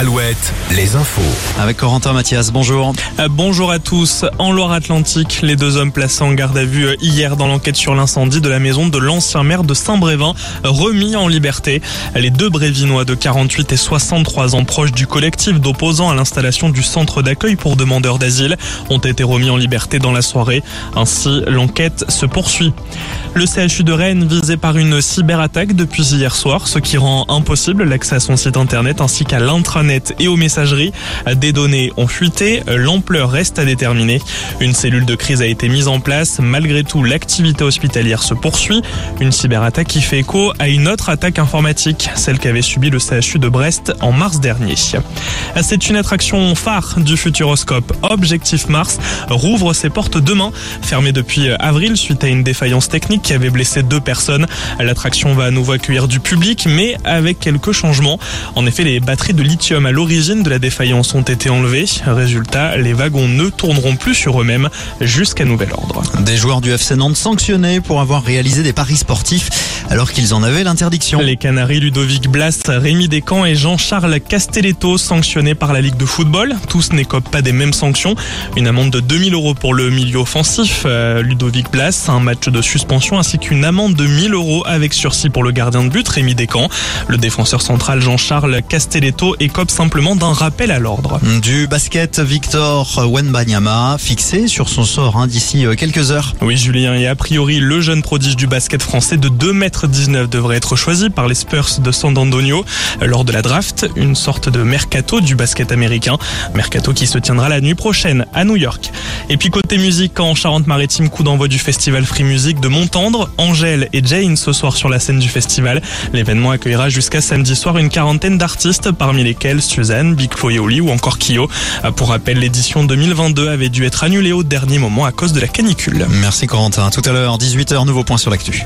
Alouette, les infos. Avec Corentin Mathias, bonjour. Euh, Bonjour à tous. En Loire-Atlantique, les deux hommes placés en garde à vue euh, hier dans l'enquête sur l'incendie de la maison de l'ancien maire de Saint-Brévin, remis en liberté. Les deux Brévinois de 48 et 63 ans proches du collectif d'opposants à l'installation du centre d'accueil pour demandeurs d'asile ont été remis en liberté dans la soirée. Ainsi, l'enquête se poursuit. Le CHU de Rennes visé par une cyberattaque depuis hier soir, ce qui rend impossible l'accès à son site internet ainsi qu'à l'intranet et aux messageries. Des données ont fuité, l'ampleur reste à déterminer. Une cellule de crise a été mise en place. Malgré tout, l'activité hospitalière se poursuit. Une cyberattaque qui fait écho à une autre attaque informatique, celle qu'avait subi le CHU de Brest en mars dernier. C'est une attraction phare du Futuroscope. Objectif Mars rouvre ses portes demain, fermée depuis avril suite à une défaillance technique qui avait blessé deux personnes. L'attraction va à nouveau accueillir du public, mais avec quelques changements. En effet, les batteries de lithium à l'origine de la défaillance ont été enlevées. Résultat, les wagons ne tourneront plus sur eux-mêmes jusqu'à nouvel ordre. Des joueurs du FC Nantes sanctionnés pour avoir réalisé des paris sportifs alors qu'ils en avaient l'interdiction. Les Canaries Ludovic Blas, Rémi Descamps et Jean-Charles Castelletto sanctionnés par la Ligue de football. Tous n'écopent pas des mêmes sanctions. Une amende de 2000 euros pour le milieu offensif, euh, Ludovic Blas, un match de suspension ainsi qu'une amende de 1000 euros avec sursis pour le gardien de but, Rémi Descamps. Le défenseur central Jean-Charles Castelletto écope simplement d'un rappel à l'ordre. Du basket, Victor Wenbanyama fixé sur son sort hein, d'ici euh, quelques heures. Oui, Julien, et a priori, le jeune prodige du basket français de 2m19 devrait être choisi par les Spurs de San Antonio lors de la draft, une sorte de mercato du basket américain. Mercato qui se tiendra la nuit prochaine à New York. Et puis côté musique, en Charente-Maritime, coup d'envoi du festival Free Music de Montendre, Angèle et Jane ce soir sur la scène du festival. L'événement accueillera jusqu'à samedi soir une quarantaine d'artistes, parmi lesquels Suzanne, Big ou encore Kyo. Pour rappel, l'édition 2022 avait dû être annulée au dernier moment à cause de la canicule. Merci Corentin. Tout à l'heure, 18h, nouveau point sur l'actu.